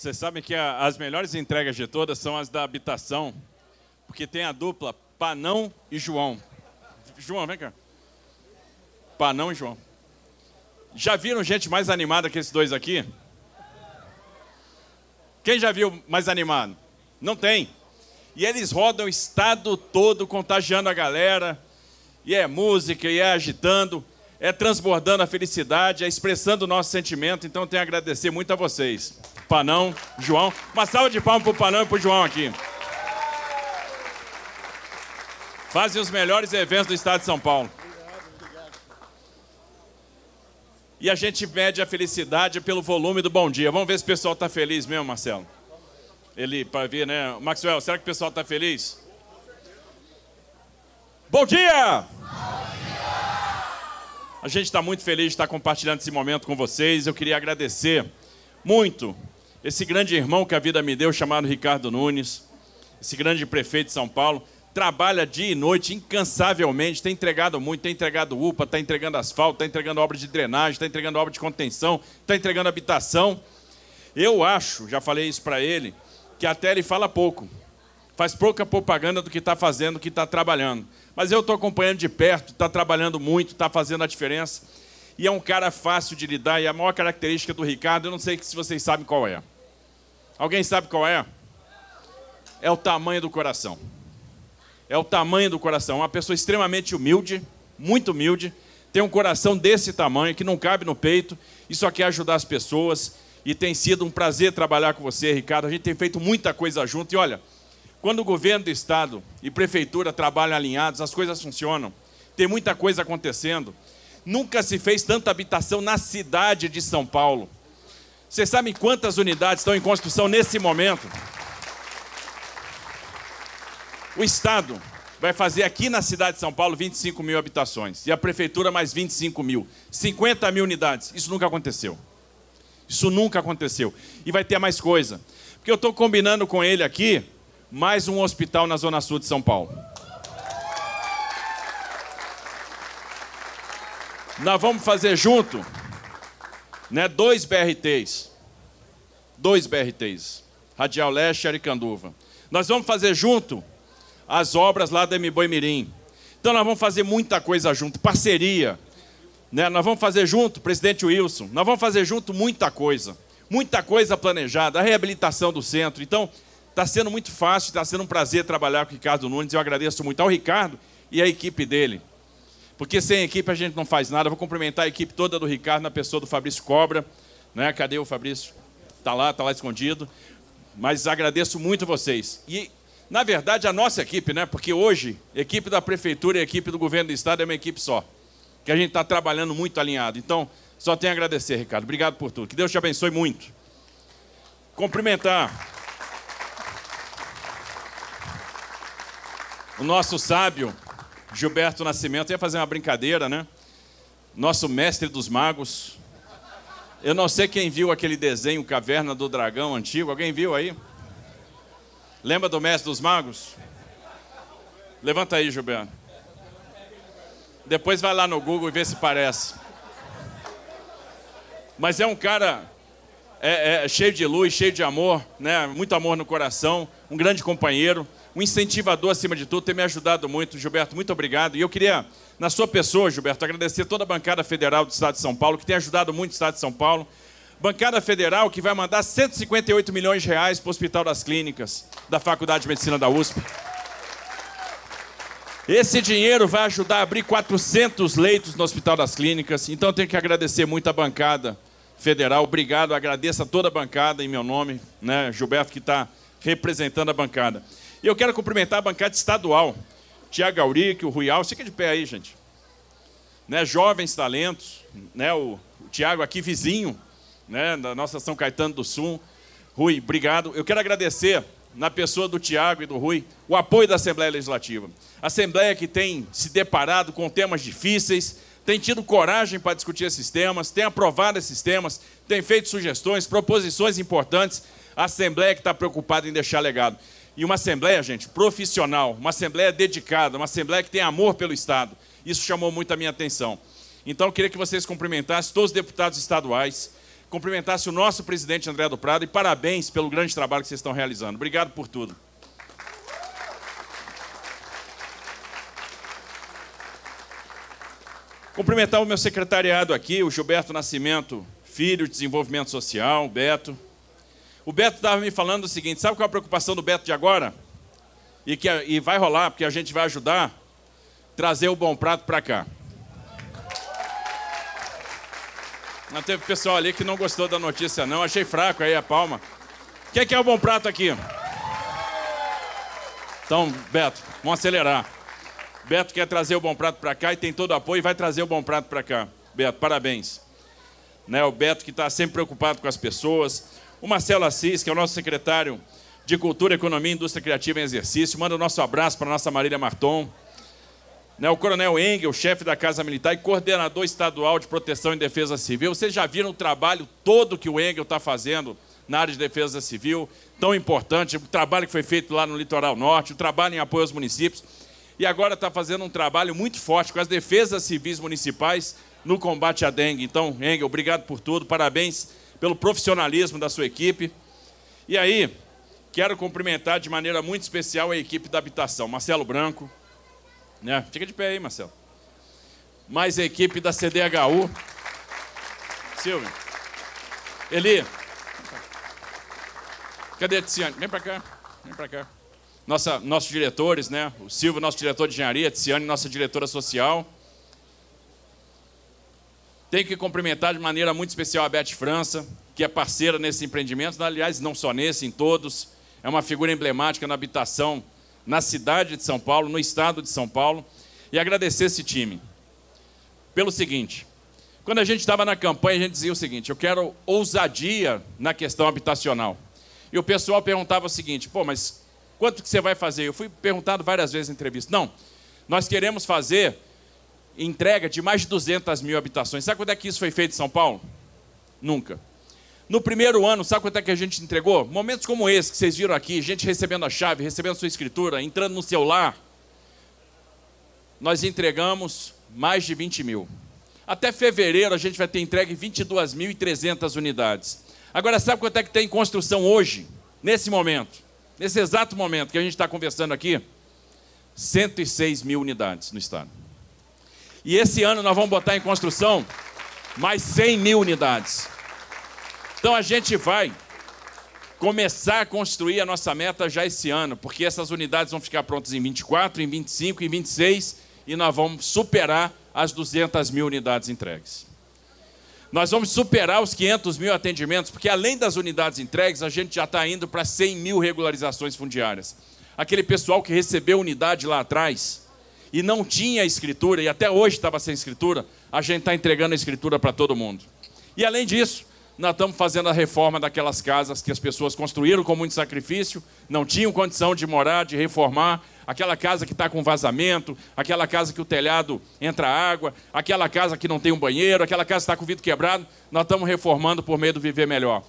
Vocês sabem que a, as melhores entregas de todas são as da habitação, porque tem a dupla Panão e João. João, vem cá. Panão e João. Já viram gente mais animada que esses dois aqui? Quem já viu mais animado? Não tem. E eles rodam o estado todo, contagiando a galera. E é música, e é agitando, é transbordando a felicidade, é expressando o nosso sentimento. Então, tenho a agradecer muito a vocês. Panão, João. Uma salva de palmas para o Panão e para o João aqui. Fazem os melhores eventos do estado de São Paulo. E a gente mede a felicidade pelo volume do bom dia. Vamos ver se o pessoal está feliz mesmo, Marcelo. Ele, para ver, né? Maxwell, será que o pessoal está feliz? Bom dia! A gente está muito feliz de estar compartilhando esse momento com vocês. Eu queria agradecer muito esse grande irmão que a vida me deu, chamado Ricardo Nunes, esse grande prefeito de São Paulo trabalha dia e noite incansavelmente, tem entregado muito, tem entregado UPA, está entregando asfalto, está entregando obra de drenagem, está entregando obra de contenção, está entregando habitação. Eu acho, já falei isso para ele, que até ele fala pouco, faz pouca propaganda do que está fazendo, do que está trabalhando. Mas eu estou acompanhando de perto, está trabalhando muito, está fazendo a diferença. E é um cara fácil de lidar, e a maior característica do Ricardo, eu não sei se vocês sabem qual é. Alguém sabe qual é? É o tamanho do coração é o tamanho do coração. Uma pessoa extremamente humilde, muito humilde, tem um coração desse tamanho, que não cabe no peito, e só quer ajudar as pessoas. E tem sido um prazer trabalhar com você, Ricardo. A gente tem feito muita coisa junto. E olha, quando o governo do estado e prefeitura trabalham alinhados, as coisas funcionam. Tem muita coisa acontecendo. Nunca se fez tanta habitação na cidade de São Paulo. Vocês sabem quantas unidades estão em construção nesse momento? O Estado vai fazer aqui na cidade de São Paulo 25 mil habitações e a Prefeitura mais 25 mil. 50 mil unidades. Isso nunca aconteceu. Isso nunca aconteceu. E vai ter mais coisa. Porque eu estou combinando com ele aqui mais um hospital na Zona Sul de São Paulo. Nós vamos fazer junto né, dois BRTs. Dois BRTs. Radial Leste e Aricanduva. Nós vamos fazer junto as obras lá da Mboi Mirim. Então nós vamos fazer muita coisa junto, parceria. Né? Nós vamos fazer junto, presidente Wilson, nós vamos fazer junto muita coisa. Muita coisa planejada, a reabilitação do centro. Então, está sendo muito fácil, está sendo um prazer trabalhar com o Ricardo Nunes. Eu agradeço muito ao Ricardo e à equipe dele. Porque sem equipe a gente não faz nada. Vou cumprimentar a equipe toda do Ricardo na pessoa do Fabrício Cobra. Né? Cadê o Fabrício? Está lá, está lá escondido. Mas agradeço muito vocês. E na verdade, a nossa equipe, né? Porque hoje, equipe da prefeitura e equipe do governo do estado é uma equipe só. Que a gente está trabalhando muito alinhado. Então, só tenho a agradecer, Ricardo. Obrigado por tudo. Que Deus te abençoe muito. Cumprimentar o nosso sábio Gilberto Nascimento. Ia fazer uma brincadeira, né? Nosso mestre dos magos. Eu não sei quem viu aquele desenho Caverna do Dragão antigo. Alguém viu aí? Lembra do mestre dos magos? Levanta aí, Gilberto. Depois vai lá no Google e vê se parece. Mas é um cara é, é, cheio de luz, cheio de amor, né? muito amor no coração, um grande companheiro, um incentivador acima de tudo, tem me ajudado muito. Gilberto, muito obrigado. E eu queria, na sua pessoa, Gilberto, agradecer toda a bancada federal do Estado de São Paulo, que tem ajudado muito o Estado de São Paulo bancada federal que vai mandar 158 milhões de reais para o Hospital das Clínicas da Faculdade de Medicina da USP. Esse dinheiro vai ajudar a abrir 400 leitos no Hospital das Clínicas. Então, tenho que agradecer muito a bancada federal. Obrigado, agradeço a toda a bancada em meu nome, né, Gilberto, que está representando a bancada. E eu quero cumprimentar a bancada estadual. Tiago Auric, o Rui Alves, fica de pé aí, gente. Né, jovens talentos, né, o, o Tiago aqui vizinho, né, da nossa São Caetano do Sul. Rui, obrigado. Eu quero agradecer, na pessoa do Tiago e do Rui, o apoio da Assembleia Legislativa. Assembleia que tem se deparado com temas difíceis, tem tido coragem para discutir esses temas, tem aprovado esses temas, tem feito sugestões, proposições importantes. A Assembleia que está preocupada em deixar legado. E uma Assembleia, gente, profissional, uma Assembleia dedicada, uma Assembleia que tem amor pelo Estado. Isso chamou muito a minha atenção. Então, eu queria que vocês cumprimentassem todos os deputados estaduais, cumprimentasse o nosso presidente André do Prado e parabéns pelo grande trabalho que vocês estão realizando. Obrigado por tudo. Cumprimentar o meu secretariado aqui, o Gilberto Nascimento Filho, de Desenvolvimento Social, Beto. O Beto estava me falando o seguinte: sabe qual é a preocupação do Beto de agora? E, que, e vai rolar, porque a gente vai ajudar trazer o bom prato para cá. Mas teve pessoal ali que não gostou da notícia, não. Achei fraco aí a palma. Quem quer o bom prato aqui? Então, Beto, vamos acelerar. Beto quer trazer o bom prato para cá e tem todo o apoio e vai trazer o bom prato para cá. Beto, parabéns. Né, o Beto que está sempre preocupado com as pessoas. O Marcelo Assis, que é o nosso secretário de Cultura, Economia e Indústria Criativa em Exercício. Manda o nosso abraço para a nossa Marília Marton. Né, o Coronel Engel, chefe da Casa Militar e coordenador estadual de Proteção e Defesa Civil. Vocês já viram o trabalho todo que o Engel está fazendo na área de defesa civil, tão importante, o trabalho que foi feito lá no Litoral Norte, o trabalho em apoio aos municípios. E agora está fazendo um trabalho muito forte com as defesas civis municipais no combate à dengue. Então, Engel, obrigado por tudo, parabéns pelo profissionalismo da sua equipe. E aí, quero cumprimentar de maneira muito especial a equipe da habitação, Marcelo Branco, né? Fica de pé aí, Marcelo. Mais a equipe da CDHU. Silvio. Eli. Cadê a Tiziane? Vem para cá. Vem para cá. Nossa, nossos diretores, né? O Silvio, nosso diretor de engenharia, a Tiziane, nossa diretora social. Tenho que cumprimentar de maneira muito especial a Beth França, que é parceira nesses empreendimentos, aliás, não só nesse, em todos. É uma figura emblemática na habitação na cidade de São Paulo, no estado de São Paulo, e agradecer esse time. Pelo seguinte, quando a gente estava na campanha, a gente dizia o seguinte: eu quero ousadia na questão habitacional. E o pessoal perguntava o seguinte: pô, mas quanto que você vai fazer? Eu fui perguntado várias vezes em entrevista. Não, nós queremos fazer entrega de mais de 200 mil habitações. Sabe quando é que isso foi feito em São Paulo? Nunca. No primeiro ano, sabe quanto é que a gente entregou? Momentos como esse que vocês viram aqui, gente recebendo a chave, recebendo sua escritura, entrando no seu lar. Nós entregamos mais de 20 mil. Até fevereiro a gente vai ter entregue 22.300 unidades. Agora, sabe quanto é que tem em construção hoje, nesse momento? Nesse exato momento que a gente está conversando aqui? 106 mil unidades no estado. E esse ano nós vamos botar em construção mais 100 mil unidades. Então a gente vai começar a construir a nossa meta já esse ano, porque essas unidades vão ficar prontas em 24, em 25, em 26 e nós vamos superar as 200 mil unidades entregues. Nós vamos superar os 500 mil atendimentos, porque além das unidades entregues, a gente já está indo para 100 mil regularizações fundiárias. Aquele pessoal que recebeu unidade lá atrás e não tinha escritura, e até hoje estava sem escritura, a gente está entregando a escritura para todo mundo. E além disso, nós estamos fazendo a reforma daquelas casas que as pessoas construíram com muito sacrifício, não tinham condição de morar, de reformar, aquela casa que está com vazamento, aquela casa que o telhado entra água, aquela casa que não tem um banheiro, aquela casa que está com o vidro quebrado, nós estamos reformando por meio do Viver Melhor.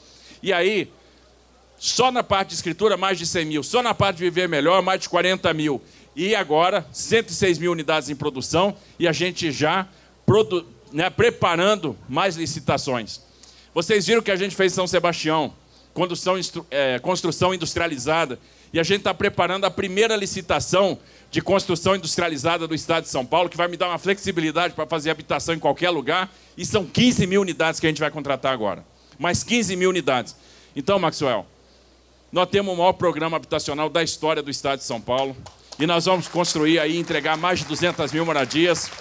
E aí, só na parte de escritura, mais de 100 mil, só na parte de Viver Melhor, mais de 40 mil. E agora, 106 mil unidades em produção e a gente já produ né, preparando mais licitações. Vocês viram que a gente fez em São Sebastião, é, construção industrializada, e a gente está preparando a primeira licitação de construção industrializada do estado de São Paulo, que vai me dar uma flexibilidade para fazer habitação em qualquer lugar, e são 15 mil unidades que a gente vai contratar agora. Mais 15 mil unidades. Então, Maxwell, nós temos o maior programa habitacional da história do estado de São Paulo, e nós vamos construir aí, entregar mais de 200 mil moradias.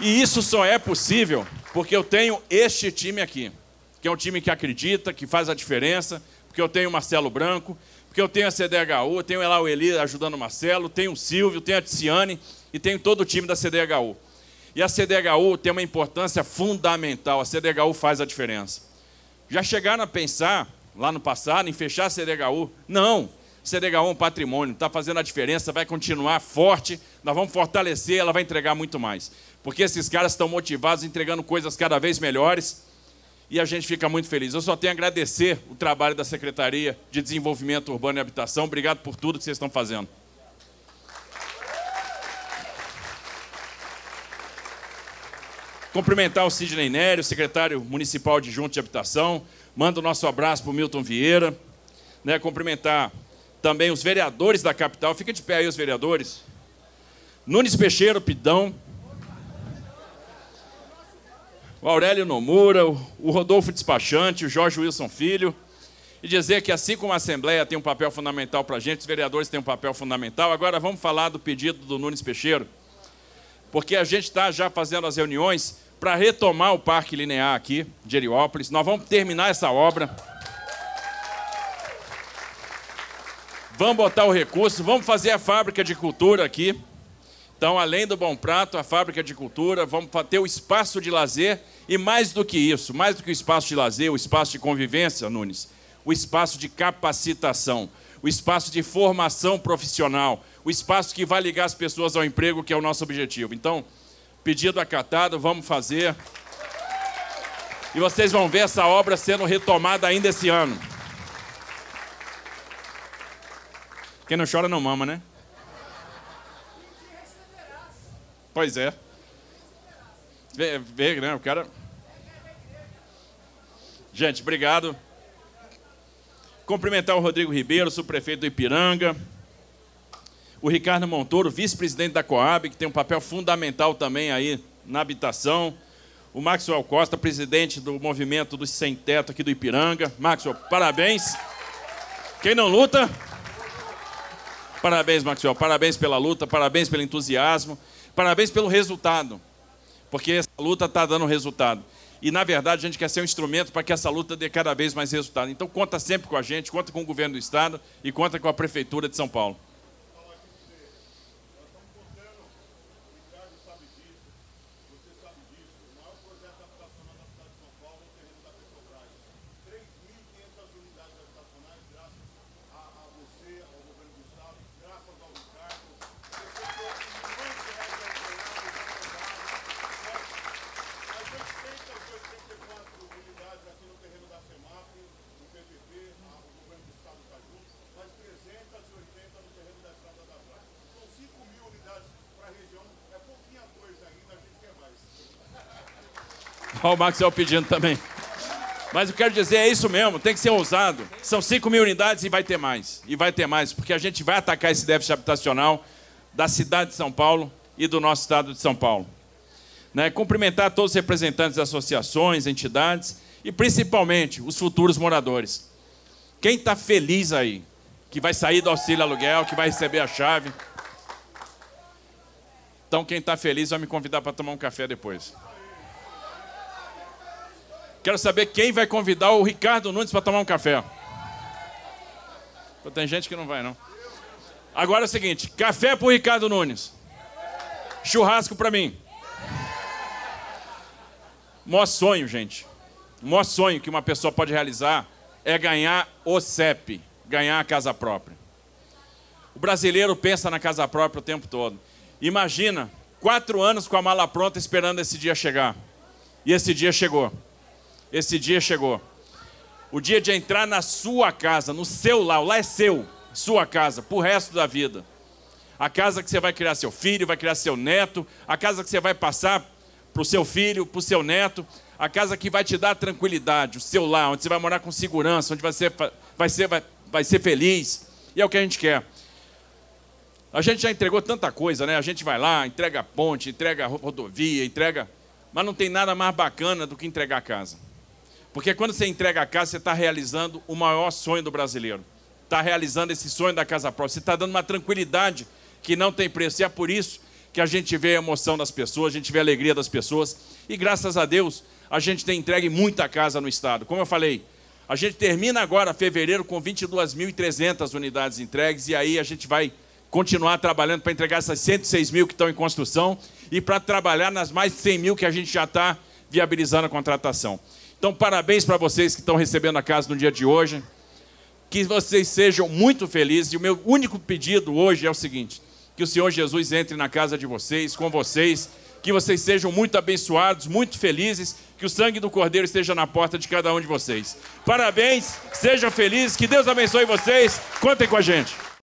E isso só é possível porque eu tenho este time aqui, que é um time que acredita, que faz a diferença, porque eu tenho o Marcelo Branco, porque eu tenho a CDHU, tenho lá o Eli ajudando o Marcelo, tenho o Silvio, tenho a Tiziane e tenho todo o time da CDHU. E a CDHU tem uma importância fundamental, a CDHU faz a diferença. Já chegaram a pensar, lá no passado, em fechar a CDHU? Não. CDHU é um patrimônio, está fazendo a diferença, vai continuar forte, nós vamos fortalecer, ela vai entregar muito mais porque esses caras estão motivados, entregando coisas cada vez melhores e a gente fica muito feliz. Eu só tenho a agradecer o trabalho da Secretaria de Desenvolvimento Urbano e Habitação. Obrigado por tudo que vocês estão fazendo. Cumprimentar o Sidney Nério, secretário municipal de Junto de Habitação. Manda o nosso abraço para o Milton Vieira. Né, cumprimentar também os vereadores da capital. Fica de pé aí os vereadores. Nunes Peixeiro, Pidão. O Aurélio Nomura, o Rodolfo Despachante, o Jorge Wilson Filho. E dizer que, assim como a Assembleia tem um papel fundamental para a gente, os vereadores têm um papel fundamental. Agora vamos falar do pedido do Nunes Peixeiro. Porque a gente está já fazendo as reuniões para retomar o Parque Linear aqui de Heliópolis. Nós vamos terminar essa obra. Vamos botar o recurso, vamos fazer a fábrica de cultura aqui. Então, além do Bom Prato, a fábrica de cultura, vamos ter o espaço de lazer e mais do que isso, mais do que o espaço de lazer, o espaço de convivência, Nunes, o espaço de capacitação, o espaço de formação profissional, o espaço que vai ligar as pessoas ao emprego, que é o nosso objetivo. Então, Pedido acatado, vamos fazer. E vocês vão ver essa obra sendo retomada ainda esse ano. Quem não chora não mama, né? Pois é. Vê, vê né? O cara. Gente, obrigado. Cumprimentar o Rodrigo Ribeiro, subprefeito do Ipiranga o Ricardo Montoro, vice-presidente da Coab, que tem um papel fundamental também aí na habitação, o Maxwell Costa, presidente do movimento dos sem teto aqui do Ipiranga. Maxwell, parabéns. Quem não luta? Parabéns, Maxwell. Parabéns pela luta, parabéns pelo entusiasmo, parabéns pelo resultado. Porque essa luta está dando resultado. E, na verdade, a gente quer ser um instrumento para que essa luta dê cada vez mais resultado. Então, conta sempre com a gente, conta com o governo do Estado e conta com a Prefeitura de São Paulo. Olha o Maxwell pedindo também. Mas eu quero dizer, é isso mesmo, tem que ser ousado. São 5 mil unidades e vai ter mais. E vai ter mais, porque a gente vai atacar esse déficit habitacional da cidade de São Paulo e do nosso estado de São Paulo. Né? Cumprimentar todos os representantes das associações, entidades e principalmente os futuros moradores. Quem está feliz aí, que vai sair do auxílio aluguel, que vai receber a chave. Então, quem está feliz vai me convidar para tomar um café depois. Quero saber quem vai convidar o Ricardo Nunes para tomar um café. Tem gente que não vai, não. Agora é o seguinte: café para o Ricardo Nunes. Churrasco para mim. Maior sonho, gente. Maior sonho que uma pessoa pode realizar é ganhar o CEP, ganhar a casa própria. O brasileiro pensa na casa própria o tempo todo. Imagina, quatro anos com a mala pronta esperando esse dia chegar. E esse dia chegou esse dia chegou. O dia de entrar na sua casa, no seu lar, o lar é seu, sua casa, para o resto da vida. A casa que você vai criar seu filho, vai criar seu neto, a casa que você vai passar para o seu filho, para o seu neto, a casa que vai te dar tranquilidade, o seu lar, onde você vai morar com segurança, onde vai ser, vai ser, vai, vai ser feliz. E é o que a gente quer. A gente já entregou tanta coisa, né? A gente vai lá, entrega ponte, entrega rodovia, entrega. Mas não tem nada mais bacana do que entregar a casa. Porque quando você entrega a casa, você está realizando o maior sonho do brasileiro. Está realizando esse sonho da casa própria. Você está dando uma tranquilidade que não tem preço. E é por isso que a gente vê a emoção das pessoas, a gente vê a alegria das pessoas. E graças a Deus, a gente tem entregue muita casa no Estado. Como eu falei, a gente termina agora fevereiro com 22.300 unidades entregues. E aí a gente vai continuar trabalhando para entregar essas 106 mil que estão em construção e para trabalhar nas mais de 100 mil que a gente já está viabilizando a contratação. Então, parabéns para vocês que estão recebendo a casa no dia de hoje. Que vocês sejam muito felizes. E o meu único pedido hoje é o seguinte: que o Senhor Jesus entre na casa de vocês, com vocês, que vocês sejam muito abençoados, muito felizes, que o sangue do Cordeiro esteja na porta de cada um de vocês. Parabéns, sejam felizes, que Deus abençoe vocês. Contem com a gente.